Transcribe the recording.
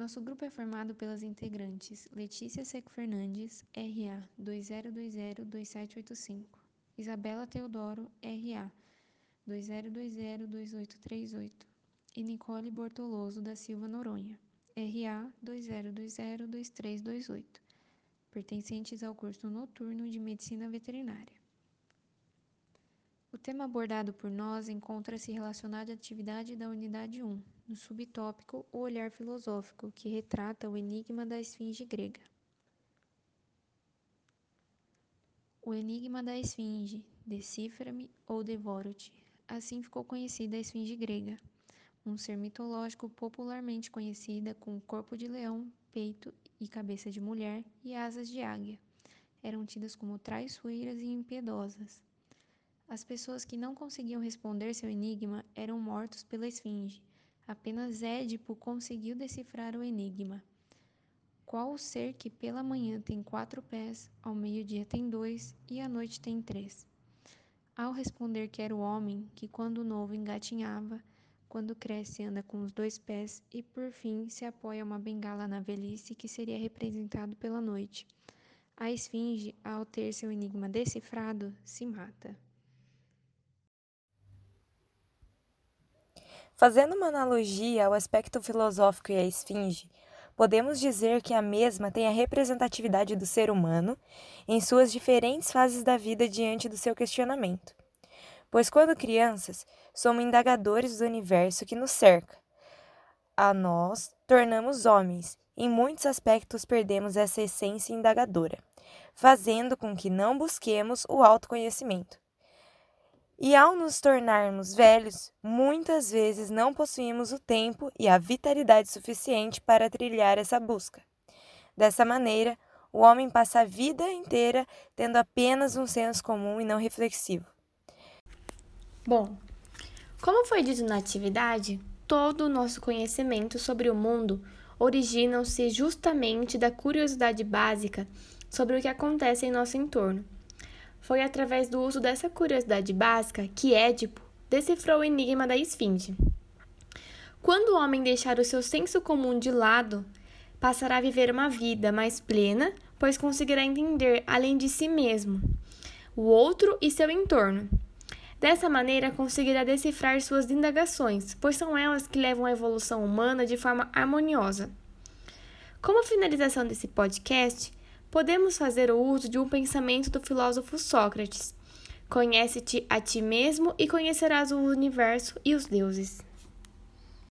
Nosso grupo é formado pelas integrantes Letícia Seco Fernandes, RA 20202785, Isabela Teodoro, RA 20202838 e Nicole Bortoloso da Silva Noronha, RA 20202328, pertencentes ao curso noturno de Medicina Veterinária. O tema abordado por nós encontra-se relacionado à atividade da Unidade 1, no subtópico O Olhar Filosófico, que retrata o enigma da esfinge grega. O enigma da esfinge, decifra-me ou devoro-te. Assim ficou conhecida a esfinge grega, um ser mitológico popularmente conhecida com corpo de leão, peito e cabeça de mulher e asas de águia. Eram tidas como traiçoeiras e impiedosas. As pessoas que não conseguiam responder seu enigma eram mortos pela esfinge. Apenas Édipo conseguiu decifrar o enigma. Qual o ser que pela manhã tem quatro pés, ao meio-dia tem dois e à noite tem três? Ao responder que era o homem, que quando novo engatinhava, quando cresce anda com os dois pés e por fim se apoia uma bengala na velhice que seria representado pela noite. A esfinge, ao ter seu enigma decifrado, se mata. Fazendo uma analogia ao aspecto filosófico e à esfinge, podemos dizer que a mesma tem a representatividade do ser humano em suas diferentes fases da vida diante do seu questionamento. Pois, quando crianças, somos indagadores do universo que nos cerca. A nós, tornamos homens, em muitos aspectos perdemos essa essência indagadora, fazendo com que não busquemos o autoconhecimento. E ao nos tornarmos velhos, muitas vezes não possuímos o tempo e a vitalidade suficiente para trilhar essa busca. Dessa maneira, o homem passa a vida inteira tendo apenas um senso comum e não reflexivo. Bom, como foi dito na atividade, todo o nosso conhecimento sobre o mundo originam-se justamente da curiosidade básica sobre o que acontece em nosso entorno. Foi através do uso dessa curiosidade básica que Édipo decifrou o enigma da esfinge. Quando o homem deixar o seu senso comum de lado, passará a viver uma vida mais plena, pois conseguirá entender, além de si mesmo, o outro e seu entorno. Dessa maneira, conseguirá decifrar suas indagações, pois são elas que levam a evolução humana de forma harmoniosa. Como finalização desse podcast, podemos fazer o uso de um pensamento do filósofo Sócrates: Conhece-te a ti mesmo e conhecerás o universo e os deuses.